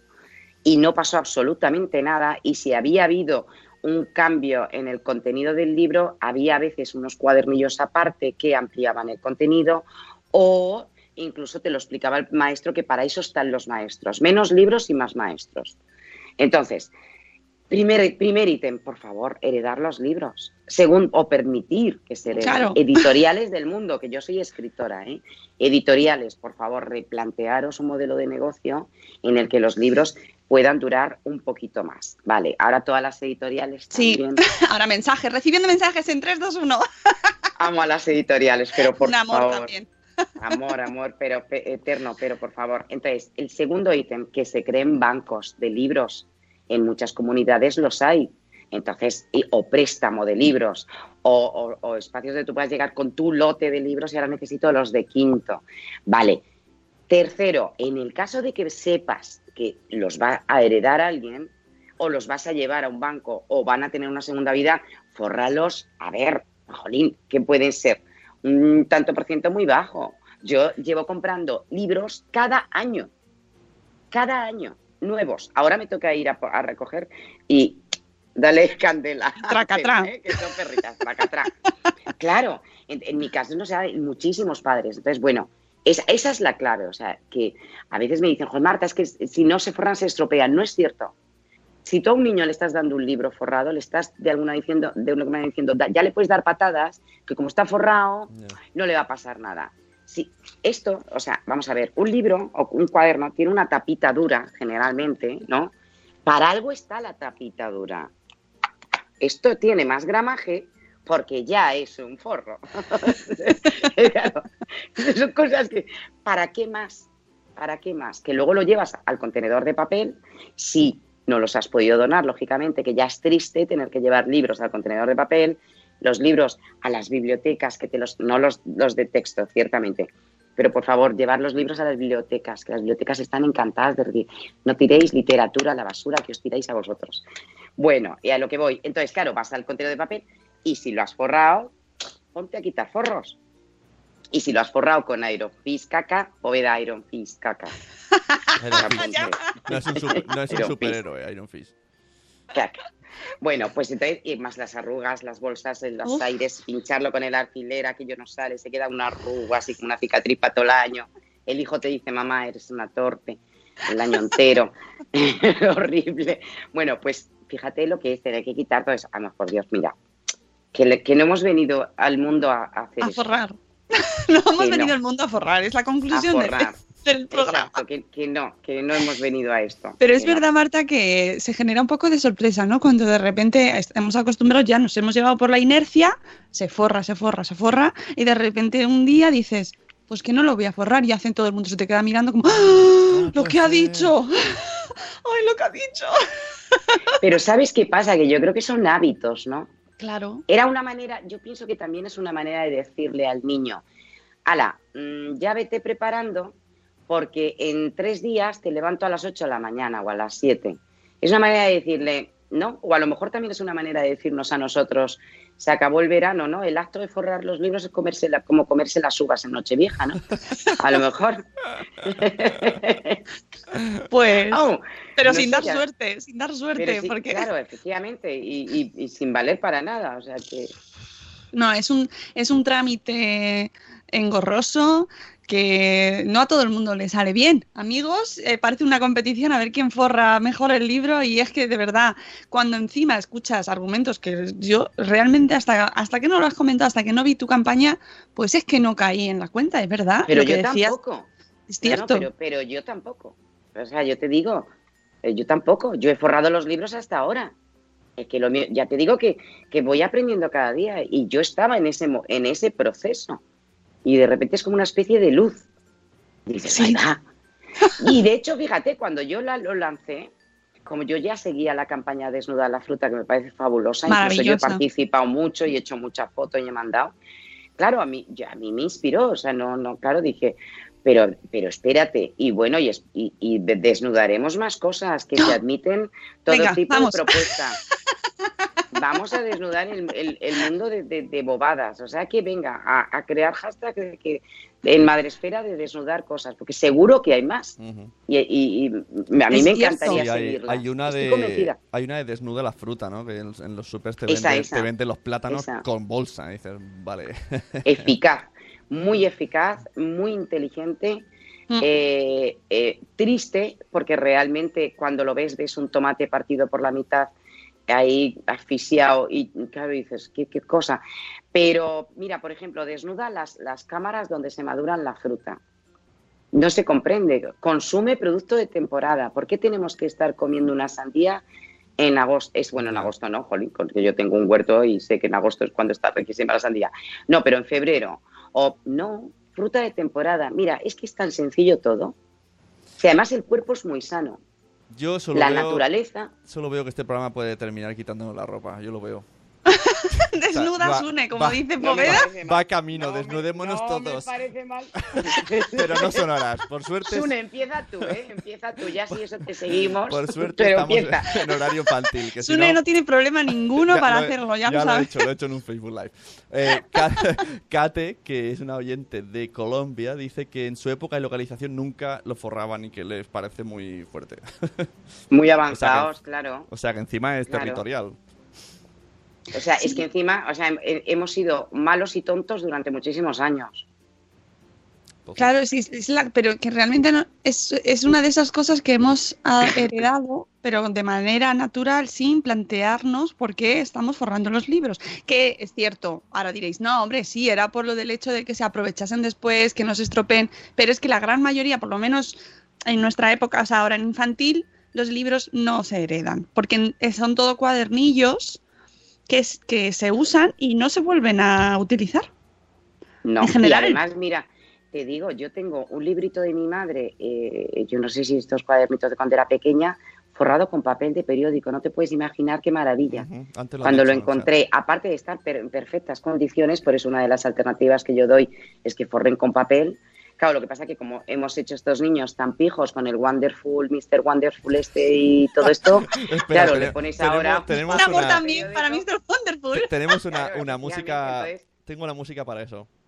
y no pasó absolutamente nada. Y si había habido un cambio en el contenido del libro, había a veces unos cuadernillos aparte que ampliaban el contenido o incluso te lo explicaba el maestro que para eso están los maestros. Menos libros y más maestros. Entonces, Primer, primer ítem, por favor, heredar los libros. Segundo, o permitir que se hereden. Claro. Editoriales del mundo, que yo soy escritora, ¿eh? Editoriales, por favor, replantearos un modelo de negocio en el que los libros puedan durar un poquito más. Vale, ahora todas las editoriales Sí. también. Ahora mensajes, recibiendo mensajes en 3, 2, 1. Amo a las editoriales, pero por Un amor favor. también. Amor, amor, pero pe- eterno, pero por favor. Entonces, el segundo ítem, que se creen bancos de libros. En muchas comunidades los hay. Entonces, o préstamo de libros, o, espacios donde tú puedas llegar con tu lote de libros y ahora necesito los de quinto. Vale. Tercero, en el caso de que sepas que los va a heredar alguien, o los vas a llevar a un banco, o van a tener una segunda vida, fórralos. A ver, jolín, ¿qué pueden ser? un tanto por ciento muy bajo. Yo llevo comprando libros cada año, cada año, nuevos. Ahora me toca ir a, recoger y dale candela. Tracatrá. ¿eh? Que son perritas, tracatrá. Claro, en, en mi caso no sé, hay muchísimos padres. Entonces, bueno, esa, esa es la clave. O sea, que a veces me dicen, Juan Marta, es que si no se forran se estropean. No es cierto. Si tú a un niño le estás dando un libro forrado, le estás de alguna, diciendo, de alguna manera diciendo, "Da- ya le puedes dar patadas, que como está forrado, no le va a pasar nada. Si esto, o sea, vamos a ver, un libro o un cuaderno tiene una tapita dura, generalmente, ¿no? Para algo está la tapita dura. Esto tiene más gramaje porque ya es un forro. Claro, son cosas que, ¿para qué más? ¿Para qué más? Que luego lo llevas al contenedor de papel, si no los has podido donar, lógicamente, que ya es triste tener que llevar libros al contenedor de papel, los libros a las bibliotecas, que te los, no los, los de texto, ciertamente, pero por favor, llevar los libros a las bibliotecas, que las bibliotecas están encantadas de decir, no tiréis literatura a la basura, que os tiráis a vosotros. Bueno, y a lo que voy. Entonces, claro, vas al contenedor de papel y si lo has forrado, ponte a quitar forros. Y si lo has forrado con Iron Fist caca, poveda Iron Fist caca. Iron Fist. No es un, super- no es un superhéroe, Iron Fist. Caca. Bueno, pues entonces, y más las arrugas, las bolsas, en los Uf. aires, pincharlo con el alfiler, aquello no sale, se queda una arruga así como una cicatriz para todo el año. El hijo te dice, mamá, eres una torpe, el año entero. Horrible. Bueno, pues fíjate lo que es tener que quitar todo eso. Ah, no, por Dios, mira, que, le- que no hemos venido al mundo a, a hacer A eso. forrar. no hemos no. venido al mundo a forrar, es la a conclusión de forrar. hacer el programa. Exacto, que, que no, que no hemos venido a esto. Pero es no. verdad, Marta, que se genera un poco de sorpresa, ¿no? Cuando de repente estamos acostumbrados, ya nos hemos llevado por la inercia, se forra, se forra, se forra, y de repente un día dices, pues que no lo voy a forrar, y hacen todo el mundo se te queda mirando como, ¡Ah! ¡Lo que ha dicho! ¡Ay, lo que ha dicho! Pero ¿sabes qué pasa? Que yo creo que son hábitos, ¿no? Claro. Era una manera, yo pienso que también es una manera de decirle al niño, ala, mm, ya vete preparando porque en tres días te levanto a las 8 de la mañana o a las 7. Es una manera de decirle, ¿no? O a lo mejor también es una manera de decirnos a nosotros, se acabó el verano, ¿no? El acto de forrar los libros es comerse la- como comerse las uvas en Nochevieja, ¿no? A lo mejor. Pues, Oh, pero no sin dar ya- suerte, sin dar suerte, sí, porque Claro, efectivamente, y, y- y sin valer para nada, o sea que... no, es un, es un trámite engorroso que no a todo el mundo le sale bien. Amigos, eh, parece una competición a ver quién forra mejor el libro y es que de verdad, cuando encima escuchas argumentos que yo realmente hasta, hasta que no lo has comentado, hasta que no vi tu campaña, pues es que no caí en la cuenta, es verdad. Pero lo que yo decías tampoco. es No, no, cierto. pero, pero yo tampoco. O sea, yo te digo, eh, yo tampoco. Yo he forrado los libros hasta ahora. Es que lo mío- ya te digo que, que voy aprendiendo cada día y yo estaba en ese, en ese proceso. Y de repente es como una especie de luz. Dices, Sí. "Ahí va". Y de hecho, fíjate, cuando yo la- lo lancé, como yo ya seguía la campaña Desnuda la Fruta, que me parece fabulosa, incluso yo he participado mucho y he hecho muchas fotos y he mandado, claro, a mí, ya, a mí me inspiró, o sea, no, no, claro, dije, pero, pero espérate, y bueno, y, es- y, y de- desnudaremos más cosas que se admiten todo Venga, tipo vamos. de propuestas. Vamos a desnudar el, el- el mundo de, de- de bobadas, o sea que venga a, a crear hashtag de que, en Madresfera de desnudar cosas, porque seguro que hay más. Y, y- y a mí Es me encantaría Sí, hay, seguirla. hay una Estoy de convencida. hay una de desnuda la fruta, ¿no? Que en, en los supers te Esa, venden, esa. te venden los plátanos Esa. con bolsa. Y dices, vale. eficaz, muy eficaz, muy inteligente, Mm. eh, eh, triste, porque realmente cuando lo ves, ves un tomate partido por la mitad, ahí asfixiado, y claro, dices, ¿qué, cosa? Pero mira, por ejemplo, desnuda las, las cámaras donde se maduran la fruta. No se comprende. Consume producto de temporada. ¿Por qué tenemos que estar comiendo una sandía en agosto? Es bueno, en agosto no, jolín, porque yo tengo un huerto y sé que en agosto es cuando está riquísima la sandía. No, pero en febrero. O no, fruta de temporada. Mira, es que es tan sencillo todo. Si además el cuerpo es muy sano. Yo solo la veo, naturaleza. solo veo que este programa puede terminar quitándonos la ropa. Yo lo veo. Desnuda va- Sune, como va- dice Poveda. Va camino, No desnudémonos no me todos. parece mal. Pero no son horas. Por suerte, Sune, empieza tú, ¿eh? Empieza tú. Ya si eso te seguimos. por suerte pero estamos empieza. en horario infantil. Que si Sune no, no tiene problema ninguno Ya para lo hacerlo, ya, ya lo lo he hecho, lo he hecho en un Facebook Live. Eh, Ka- Kate, que es una oyente de Colombia, dice que en su época de localización nunca lo forraban y que les parece muy fuerte. Muy O avanzados, claro. o sea que encima es Claro. territorial. O sea, es que encima, o sea, he- hemos sido malos y tontos durante muchísimos años. Entonces, Claro, sí, es la- pero que realmente no, es, es una de esas cosas que hemos ah, heredado, pero de manera natural, sin plantearnos por qué estamos forrando los libros. Que es cierto, ahora diréis, no, hombre, sí, era por lo del hecho de que se aprovechasen después, que no se estropeen, pero es que la gran mayoría, por lo menos en nuestra época, o sea, ahora en infantil, los libros no se heredan, porque son todo cuadernillos que, es, que se usan y no se vuelven a utilizar. No, En general. y además, mira, te digo, yo tengo un librito de mi madre, eh, yo no sé si estos cuadernitos de cuando era pequeña, forrado con papel de periódico, no te puedes imaginar qué maravilla. Cuando lo dicho, o sea, encontré, aparte de estar per- en perfectas condiciones, por eso una de las alternativas que yo doy es que forren con papel. Claro, lo que pasa es que como hemos hecho estos niños tan pijos con el Wonderful, Mr. Wonderful este y todo esto, Espera, claro, le tenemos- ahora... tenemos Un amor una- también para Mr. Wonderful. te- tenemos una, Claro, una música. entonces- Tengo la música para eso.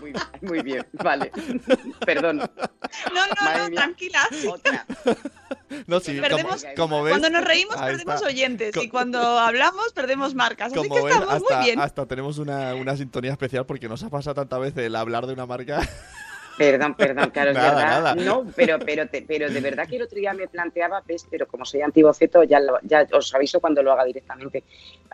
Muy, muy bien, vale. Perdón. No, no, Madre no, mía. tranquila. Otra. No, sí, Perdemos- como, como ves. Cuando nos reímos perdemos está. oyentes Co- y cuando hablamos perdemos marcas. Así Como que ves, estamos hasta, muy bien. hasta tenemos una, una sintonía especial porque nos ha pasado tantas veces el hablar de una marca. Perdón, perdón, claro, es Nada, verdad. nada. No, pero, pero, te- pero de verdad que el otro día me planteaba, ves, pero como soy antiboceto, ya, lo- ya os aviso cuando lo haga directamente.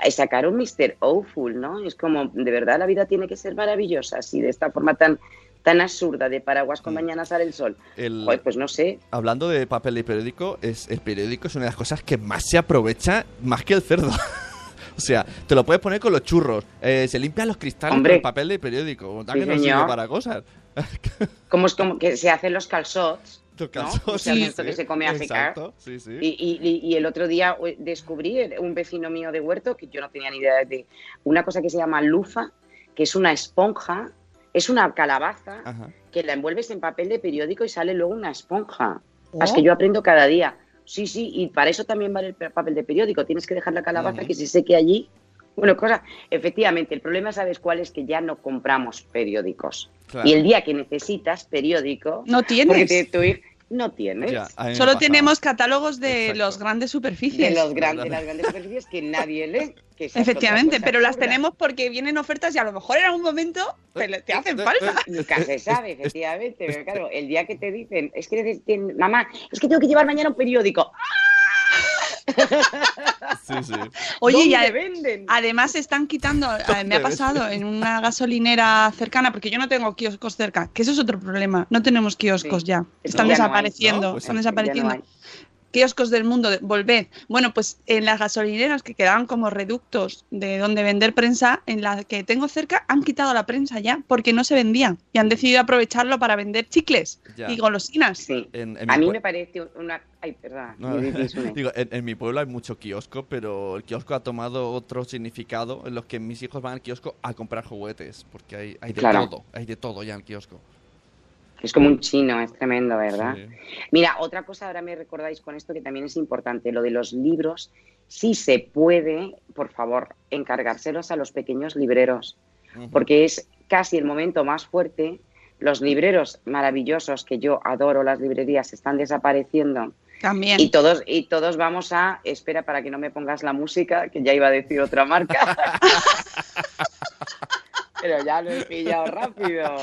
Eh, Sacar un Mr. Awful, ¿no? Es como, de verdad, la vida tiene que ser maravillosa, así de esta forma tan, tan absurda de paraguas con Mm. mañana sale el sol. El- Joder, pues no sé. Hablando de papel y periódico, es, el periódico es una de las cosas que más se aprovecha más que el cerdo. o sea, te lo puedes poner con los churros. eh, se limpian los cristales Hombre. con el papel de periódico. ¿A Sí, que no sirve para cosas? Como es como que se hacen los calzots. Los ¿no? calzots, Se hace sí, esto sí. que se come a secar. Exacto, sí, sí. Y, y- y- y el otro día eh, descubrí eh, un vecino mío de huerto que yo no tenía ni idea de una cosa que se llama lufa, que es una esponja, es una calabaza Ajá. que la envuelves en papel de periódico y sale luego una esponja. Oh. Es que yo aprendo cada día. Sí, sí, y para eso también vale el pe- papel de periódico. Tienes que dejar la calabaza que se seque allí. Bueno, cosa, efectivamente, el problema, ¿sabes cuál es? Que ya no compramos periódicos. Claro. Y el día que necesitas periódico, No tienes. te- tu no tienes. Ya, Solo tenemos catálogos de Exacto. los grandes de superficies. los grandes, las grandes superficies que nadie lee. Que Efectivamente, pero las tenemos porque vienen ofertas y a lo mejor en algún momento te, hacen falta. Nunca se sabe, efectivamente. Pero claro, el día que te dicen, es que mamá, es que tengo que llevar mañana un periódico. Sí, sí. Oye, y ¿Dónde ade- venden? además están quitando, eh, me ha pasado en una gasolinera cercana, porque yo no tengo kioscos cerca, que eso es otro problema, no tenemos kioscos Sí. ya, Es están no hay, desapareciendo, ¿no? Pues están sí, Ya no desapareciendo. Kioscos del mundo, volved. Bueno, pues en las gasolineras que quedaban como reductos de donde vender prensa, en la que tengo cerca, han quitado la prensa ya, porque no se vendía. Y han decidido aprovecharlo para vender chicles Ya. y golosinas. Sí. En- en A mi mí me parece una. Ay, perdón. No, digo, en, en mi pueblo hay mucho kiosco, pero el kiosco ha tomado otro significado en los que mis hijos van al kiosco a comprar juguetes, porque hay, hay de Claro. todo, hay de todo ya en el kiosco. Es como un chino, es tremendo, ¿verdad? Sí. Mira, otra cosa ahora me recordáis con esto que también es importante, lo de los libros. Sí se puede, por favor, encargárselos a los pequeños libreros, porque es casi el momento más fuerte. Los libreros maravillosos que yo adoro, las librerías, están desapareciendo. También. Y todos, y todos vamos a. Espera para que no me pongas la música, que ya iba a decir otra marca. Pero ya lo he pillado rápido.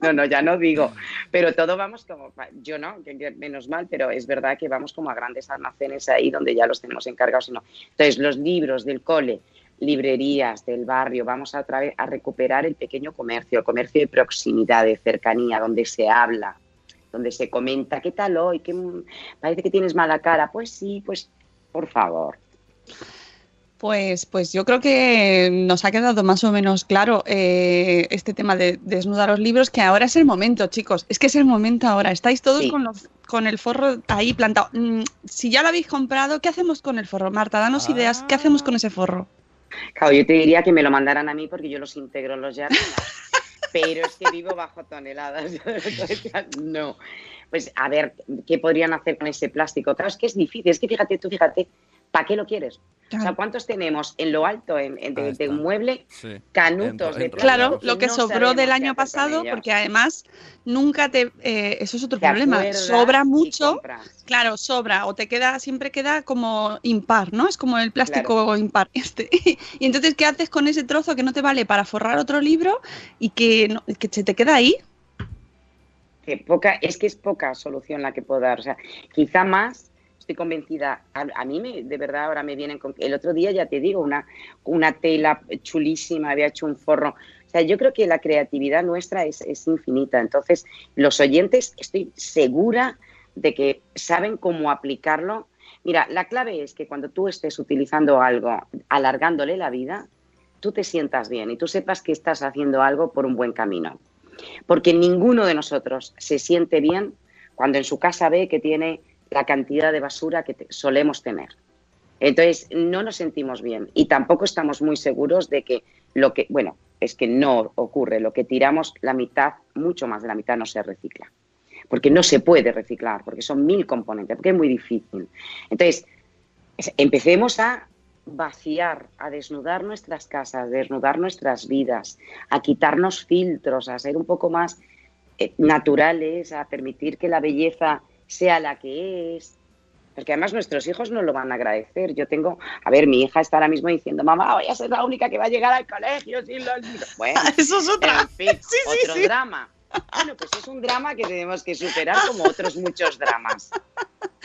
No, no, ya no digo. Pero todo vamos como. Yo no, menos mal, pero es verdad que vamos como a grandes almacenes ahí donde ya los tenemos encargados. y no. Entonces, los libros del cole, librerías del barrio, vamos a, otra vez a recuperar el pequeño comercio, el comercio de proximidad, de cercanía, donde se habla, donde se comenta, ¿qué tal hoy? ¿Qué, parece que tienes mala cara. Pues sí, pues por favor. Pues, pues yo creo que nos ha quedado más o menos claro eh, este tema de desnudar los libros, que ahora es el momento, chicos. Es que es el momento ahora. Estáis todos Sí. con, los, con el forro ahí plantado. Mm, si ya lo habéis comprado, ¿qué hacemos con el forro? Marta, danos ideas. ¿Qué hacemos con ese forro? Claro, yo te diría que me lo mandaran a mí porque yo los integro en los jardines. Pero es que vivo bajo toneladas. no. Pues a ver, ¿qué podrían hacer con ese plástico? Claro, es que es difícil. Es que fíjate, tú fíjate, ¿para qué lo quieres? O sea, ¿cuántos tenemos en lo alto en, en- de, un mueble? Sí. Canutos En- de Claro, lo que no sobró del año pasado, porque además nunca te... eh, eso es otro Te problema. Sobra mucho. Claro, sobra o te queda, siempre queda como impar, ¿no? Es como el plástico impar este. Y entonces, ¿qué haces con ese trozo que no te vale para forrar otro libro y que, no- que se te queda ahí? que poca, es que es poca solución la que puedo dar. O sea, quizá más, estoy convencida. A, mí me, de verdad ahora me vienen con. El otro día ya te digo, una, una tela chulísima, había hecho un forro. O sea, yo creo que la creatividad nuestra es, es infinita. Entonces, los oyentes, estoy segura de que saben cómo aplicarlo. Mira, la clave es que cuando tú estés utilizando algo, alargándole la vida, tú te sientas bien y tú sepas que estás haciendo algo por un buen camino. Porque ninguno de nosotros se siente bien cuando en su casa ve que tiene la cantidad de basura que solemos tener. Entonces, no nos sentimos bien y tampoco estamos muy seguros de que lo que, bueno, es que no ocurre, lo que tiramos, la mitad, mucho más de la mitad no se recicla. Porque no se puede reciclar, porque son mil componentes, porque es muy difícil. Entonces, es- empecemos a vaciar, a desnudar nuestras casas, desnudar nuestras vidas, a quitarnos filtros, a ser un poco más eh, naturales, a permitir que la belleza sea la que es. Porque además nuestros hijos nos lo van a agradecer. Yo tengo, a ver, mi hija está ahora mismo diciendo, mamá, voy a ser la única que va a llegar al colegio sin los libros". Bueno, Eso es otra. en fin, Sí, sí, otro sí. drama. Bueno, pues es un drama que tenemos que superar como otros muchos dramas.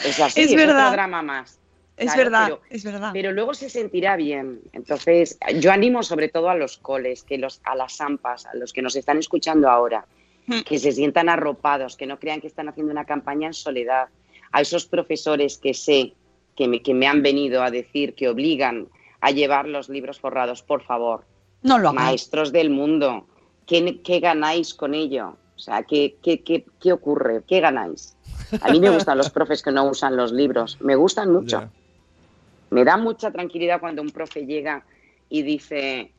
Es así, Es es, verdad. otro drama más. Es verdad, pero- es verdad. Pero luego se sentirá bien. Entonces, yo animo sobre todo a los coles, que los, a las AMPAs, a los que nos están escuchando ahora. Que se sientan arropados, que no crean que están haciendo una campaña en soledad. A esos profesores que sé que me, que me han venido a decir que obligan a llevar los libros forrados, por favor, No lo maestros del mundo, ¿qué, qué ganáis con ello? O sea, ¿qué, qué, qué, qué ocurre? ¿Qué ganáis? A mí me gustan los profes que no usan los libros, me gustan mucho. Me da mucha tranquilidad cuando un profe llega y dice,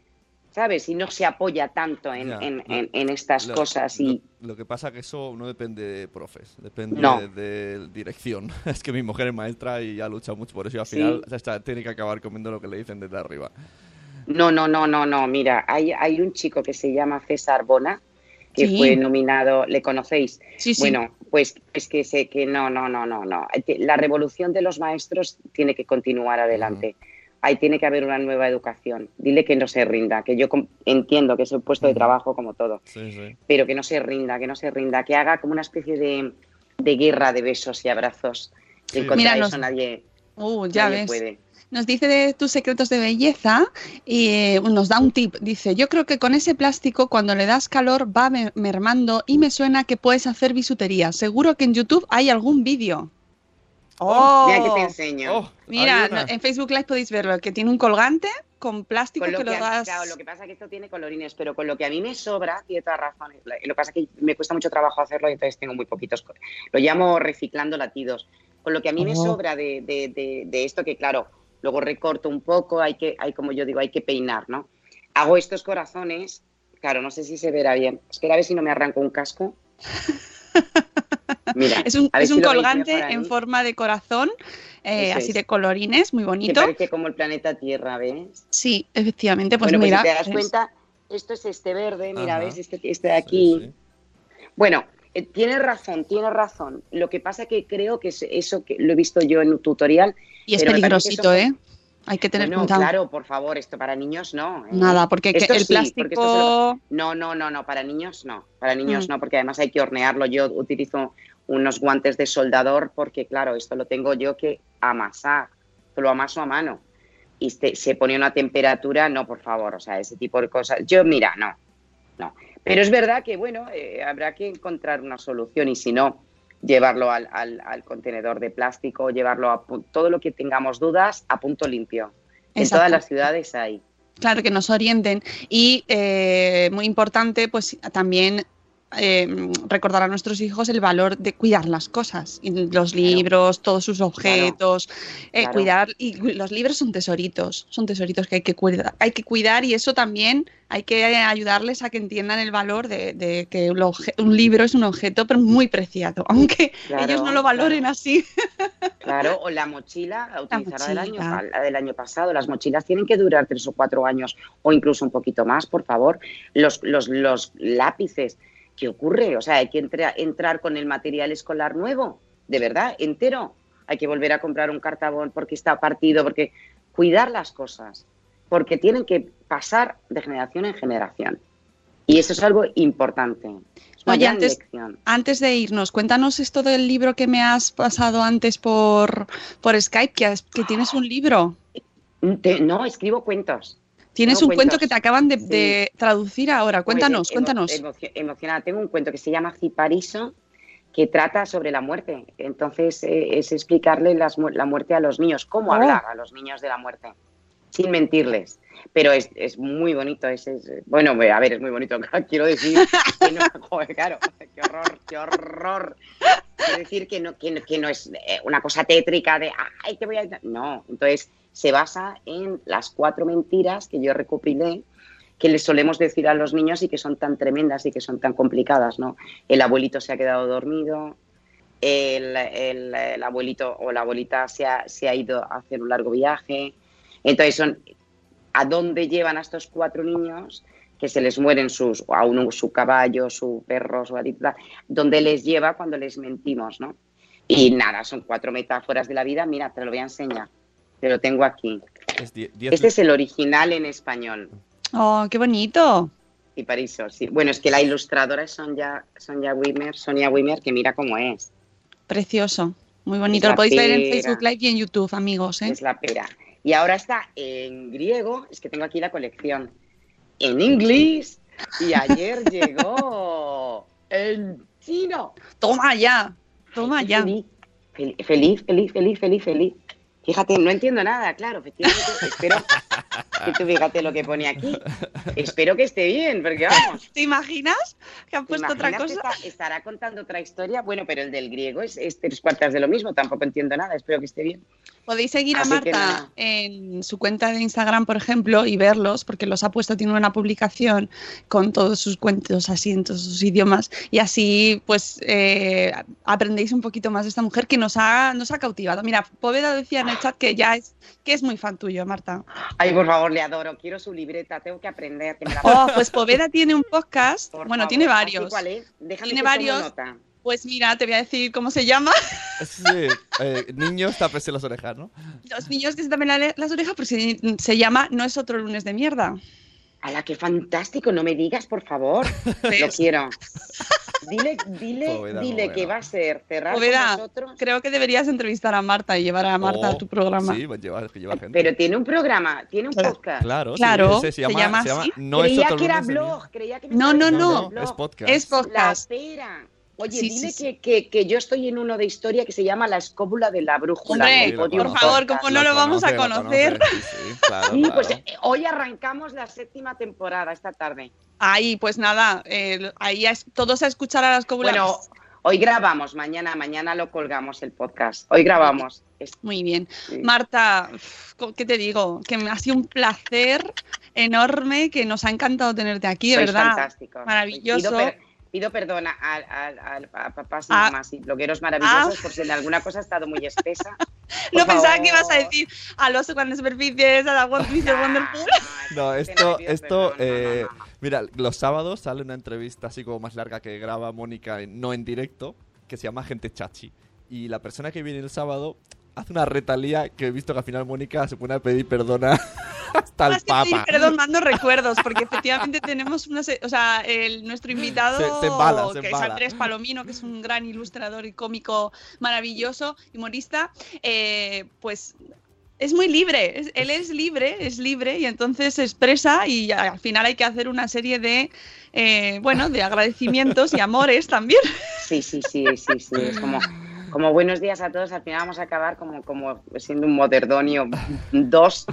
¿sabes? Y no se apoya tanto en, Ya. en- en- en estas Lo- cosas. Y Lo, lo que pasa que eso no depende de profes, depende No. de, de dirección. Es que mi mujer es maestra y ha luchado mucho por eso y al final está, tiene que acabar comiendo lo que le dicen desde arriba. no, no, no, no, no. Mira, hay, hay un chico que se llama César Bona, que Sí. fue nominado, ¿le conocéis? Sí, sí. Bueno, pues es que sé que no, no, no, no, no. La revolución de los maestros tiene que continuar adelante. Ahí tiene que haber una nueva educación. Dile que no se rinda, que yo entiendo que es el puesto de trabajo como todo, Sí, sí. pero que no se rinda, que no se rinda, que haga como una especie de, de guerra de besos y abrazos. Que Sí. contra Mira, eso nos- nadie, Uh, ya nadie ves. puede. Nos dice de tus secretos de belleza y eh, nos da un tip. Dice, yo creo que con ese plástico cuando le das calor va me- mermando y me suena que puedes hacer bisutería. Seguro que en YouTube hay algún vídeo. ¡Oh! Mira que te enseño. Oh, Mira, no, en Facebook Live podéis verlo, que tiene un colgante con plástico Con lo que que, lo das... claro, lo que pasa es que esto tiene colorines, pero con lo que a mí me sobra, tiene todas razones. Lo que pasa es que me cuesta mucho trabajo hacerlo y entonces tengo muy poquitos. Lo llamo reciclando latidos. Con lo que a mí me Oh. sobra de, de- de- de esto, que claro, luego recorto un poco, hay que, hay como yo digo, hay que peinar, ¿no? Hago estos corazones, claro, no sé si se verá bien. Espera a ver si no me arranco un casco. Mira, Es un, es si un colgante en forma de corazón, eh, así es. de colorines, muy Que bonito. parece como el planeta Tierra, ¿ves? Sí, efectivamente, pues bueno, mira. pues si te das es- cuenta, esto es este verde, mira, Ajá. ¿ves? Este, este de aquí. Sí, sí. Bueno, eh, tienes razón, tienes razón. Lo que pasa que creo que es eso que lo he visto yo en un tutorial. y es que peligrosito, eso- ¿eh? Hay que tener Bueno, cuidado. claro, por favor, esto para niños no. ¿eh? Nada, porque que Esto el sí, porque esto se lo- plástico... No, no, no, no, para niños no. Para niños Mm. no, porque además hay que hornearlo. Yo utilizo unos guantes de soldador porque, claro, esto lo tengo yo que amasar. Lo amaso a mano. Y se, se pone una temperatura, no, por favor, o sea, ese tipo de cosas. Yo, mira, no, no. Pero es verdad que, bueno, eh, habrá que encontrar una solución y si no, llevarlo al, al- al contenedor de plástico, llevarlo a todo lo que tengamos dudas a punto limpio. En todas las ciudades hay. Claro, que nos orienten. Y eh, muy importante, pues también eh, recordar a nuestros hijos el valor de cuidar las cosas, los libros, todos sus objetos, eh, claro. cuidar. Y los libros son tesoritos, son tesoritos que hay que cuidar, hay que cuidar y eso también hay que ayudarles a que entiendan el valor de, de que un, libro es un objeto pero muy preciado, aunque ellos no lo valoren así. Claro, o la mochila, la utilizada del año, la del año pasado. Las mochilas tienen que durar tres o cuatro años o incluso un poquito más, por favor. Los, los, los lápices, ¿qué ocurre? O sea, hay que entra- entrar con el material escolar nuevo, de verdad, entero. Hay que volver a comprar un cartabón porque está partido, porque cuidar las cosas, porque tienen que pasar de generación en generación. Y eso es algo importante. Es Oye, antes-. Antes de irnos, cuéntanos esto del libro que me has pasado antes por, por Skype, que, has- que tienes un libro. Te- no, escribo cuentos. Tienes No, un cuento que te acaban de, Sí. de traducir ahora. Cuéntanos, Pues, cuéntanos. emocio- emocionada. Tengo un cuento que se llama Cipariso, que trata sobre la muerte. Entonces, eh, es explicarle las la muerte a los niños, cómo Oh. hablar a los niños de la muerte, sin mentirles. Pero es, es muy bonito. Es, es- bueno, a ver, es muy bonito. Quiero decir que no, joder, claro, qué horror, qué horror. Quiero decir que no, que, no- que no es eh, una cosa tétrica de, ay, que voy a... No, entonces se basa en las cuatro mentiras que yo recopilé que les solemos decir a los niños y que son tan tremendas y que son tan complicadas, ¿no? El abuelito se ha quedado dormido, el, el- el abuelito o la abuelita se ha, se ha ido a hacer un largo viaje. Entonces son a dónde llevan a estos cuatro niños que se les mueren sus, a uno su caballo, su perro, su gatita, dónde les lleva cuando les mentimos, ¿no? Y nada, son cuatro metáforas de la vida. Mira, te lo voy a enseñar. Te lo tengo aquí. Es die- diez Este es el original en español. Oh, qué bonito. Y Pariso, sí. Bueno, es que la ilustradora es Sonia, Sonia Wimmer, Sonia Wimmer, que mira cómo es. Precioso. Muy bonito. Es Lo podéis ver en pera. Facebook Live y en YouTube, amigos. ¿eh? Es la pera. Y ahora está en griego, es que tengo aquí la colección, en inglés, y ayer llegó en chino. Toma ya, toma Ay, ya. Feliz, fel- feliz, feliz, feliz, feliz, feliz. Fíjate, no entiendo nada, claro, efectivamente. Espero que tú fíjate lo que pone aquí. Espero que esté bien, porque vamos. ¿Te imaginas que han ¿te puesto otra cosa? está- estará contando otra historia. Bueno, pero el del griego es, es tres cuartas de lo mismo, tampoco entiendo nada, espero que esté bien. Podéis seguir a Así Marta en su cuenta de Instagram, por ejemplo, y verlos, porque los ha puesto, tiene una publicación con todos sus cuentos así en todos sus idiomas, y así pues eh, aprendéis un poquito más de esta mujer que nos ha, nos ha cautivado. Mira, Poveda decía el chat que ya es, que es muy fan tuyo, Marta. Ay, por favor, le adoro, quiero su libreta, tengo que aprender. Que me la Oh, pues Poveda tiene un podcast, Por bueno, favor. tiene ¿Así varios. ¿Cuál es? Déjame Tiene que tome varios. nota. Pues mira, te voy a decir cómo se llama. Sí, eh, niños, tápese las orejas, ¿no? Los niños que se tapen la- las orejas, pues se, se llama No es otro lunes de mierda. ¡Hala, qué fantástico! No me digas, por favor. Lo quiero. Dile, dile, Poveda, dile Poveda. que va a ser cerrar Poveda, con nosotros. Creo que deberías entrevistar a Marta y llevar a Marta a Oh, tu programa. Sí, pues lleva, que lleva gente. Pero tiene un programa, tiene un podcast. Claro, sí, Claro, ese se se llama, llama se llama. No creía que era lunes de mierda. blog, creía que me No, no, no, es podcast. Es La podcast. pera. Oye, Sí, dile sí, sí. Que, que, que yo estoy en uno de historia que se llama La escóbula de la brújula. Hombre, por favor. ¿cómo no lo vamos a conoce, conocer? conoce, sí, claro, Sí, pues claro. eh, hoy arrancamos la séptima temporada esta tarde. Ahí, pues nada, eh, ahí es- todos a escuchar a las cobulas. Bueno, hoy grabamos, mañana, mañana lo colgamos el podcast. Hoy grabamos. Muy bien. sí. Marta, ¿qué te digo? Que me ha sido un placer enorme, que nos ha encantado tenerte aquí, de Sois verdad. fantásticos. Maravilloso. Pido perdón a, a- a- a papás y Ah. mamás y blogueros maravillosos por si en alguna cosa ha estado muy espesa. no pensaba que ibas a decir a los grandes superficies, a la Mr. Wonderful. No, esto, esto, eh, mira, los sábados sale una entrevista así como más larga que graba Mónica, no en directo, que se llama Gente Chachi. Y la persona que viene el sábado hace una retalía que he visto que al final Mónica se pone a pedir perdona hasta el que pedir Papa. perdón, mando recuerdos, porque efectivamente tenemos una, se- o sea, el, nuestro invitado, Se- se embala, se que es Andrés Palomino, que es un gran ilustrador y cómico maravilloso, humorista, eh, pues es muy libre, es- él es libre, es libre y entonces se expresa y al final hay que hacer una serie de, eh, bueno, de agradecimientos y amores también. Sí, sí, sí, sí, sí. Es como, como buenos días a todos. Al final vamos a acabar como, como siendo un moderdonio 2.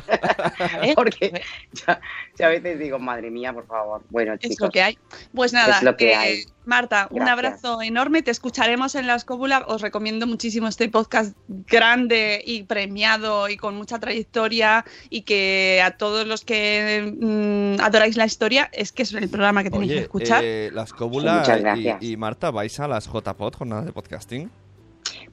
Porque ya, ya a veces digo, madre mía, por favor. Bueno, Es chicos. lo que hay. Pues nada, Es lo que eh, hay. Marta, un abrazo enorme. Te escucharemos en la escóbula. Os recomiendo muchísimo este podcast grande y premiado y con mucha trayectoria y que a todos los que mm, adoráis la historia es que es el programa que tenéis que escuchar. eh, la escóbula y, gracias. y Marta, ¿vais a las JPod, jornadas de podcasting?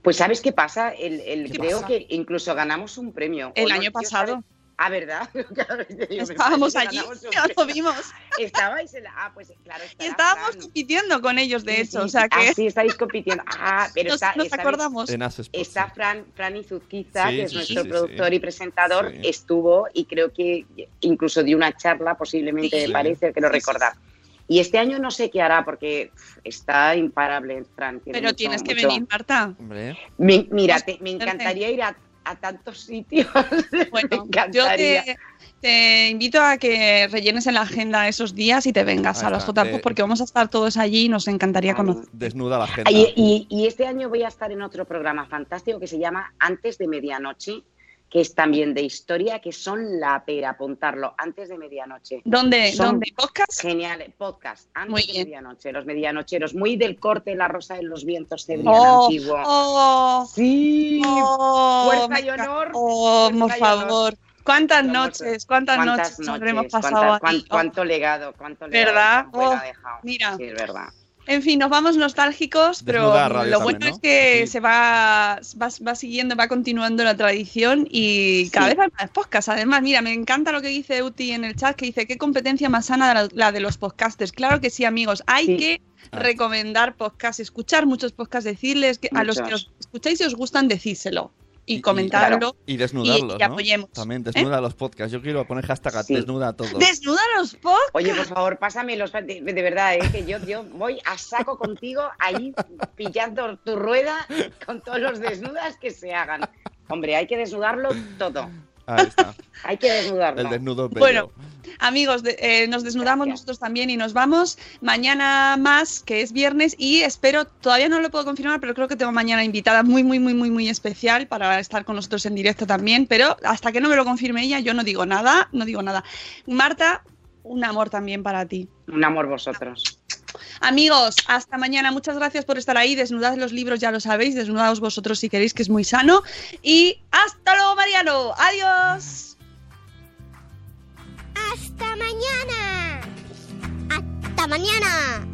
Pues ¿sabes qué pasa? El, el- ¿Qué creo pasa? que incluso ganamos un premio. el año pasado. Ah, ¿verdad? Estábamos allí, ya lo vimos. Estabais en la... Ah, pues claro. Y estábamos Fran. compitiendo con ellos, de Sí, hecho. sí, o sea sí. que Ah, sí, estáis compitiendo. Ah, pero nos, está, nos está- acordamos. Está. Fran, Fran Izuzquiza, Sí, que es sí, nuestro sí, productor sí. y presentador, Sí. estuvo y creo que incluso dio una charla, posiblemente Sí. me parece, que lo Sí, sí, recordar. Y este año no sé qué hará porque está imparable, Fran. tiene Pero mucho- tienes que mucho- venir, Marta. Mira, te- me encantaría ir a, a tantos sitios. me Bueno, yo te, te invito a que rellenes en la agenda esos días y te vengas Ahí a los eh. porque vamos a estar todos allí y nos encantaría Vale. conocer. desnuda la gente. Y, y- y este año voy a estar en otro programa fantástico que se llama Antes de Medianoche, que es también de historia, que son la pera, apuntarlo, antes de medianoche. ¿Dónde? Son- ¿Dónde? ¿Podcast? Genial, podcast, antes Muy de medianoche, los medianocheros, muy del corte La Rosa de los Vientos cebriano Oh, antiguo. oh, Sí, oh, fuerza y honor. Oh, por favor. ¿Cuántas noches? ¿Cuántas, noches, nos habremos cuántas- pasado cuán- aquí? Cuánto legado, cuánto legado ¿Verdad? Oh, mira. Sí, es verdad. En fin, nos vamos nostálgicos, pero lo también, bueno ¿no? es que Sí. se va, va, va siguiendo, va continuando la tradición y cada Sí. vez hay más podcasts. Además, mira, me encanta lo que dice Uti en el chat, que dice, qué competencia más sana la, la de los podcasters. Claro que sí, amigos. Hay Sí. que Ah. recomendar podcasts, escuchar muchos podcasts, decirles que a los que os escucháis y os gustan, decírselo. Y comentarlo. Y desnudarlos, y apoyemos. ¿no? También desnuda los podcasts. Yo quiero poner hashtag Sí. desnuda a todos. ¡Desnuda los podcasts! Oye, por favor, pásame los... De, de verdad, ¿eh? que yo, yo voy a saco contigo ahí pillando tu rueda con todos los desnudas que se hagan. Hombre, hay que desnudarlo todo. Ahí está. Hay que desnudarlo. El desnudo bello. Bueno, amigos, de- eh, nos desnudamos Gracias. nosotros también y nos vamos. Mañana más, que es viernes, y espero, todavía no lo puedo confirmar, pero creo que tengo mañana invitada muy, muy, muy, muy, muy especial para estar con nosotros en directo también. Pero hasta que no me lo confirme ella, yo no digo nada, no digo nada. Marta, un amor también para ti. Un amor vosotros. Amigos, hasta mañana. Muchas gracias por estar ahí. Desnudad los libros, ya lo sabéis. Desnudaos vosotros si queréis, que es muy sano. Y hasta luego, Mariano. Adiós. Hasta mañana. Hasta mañana.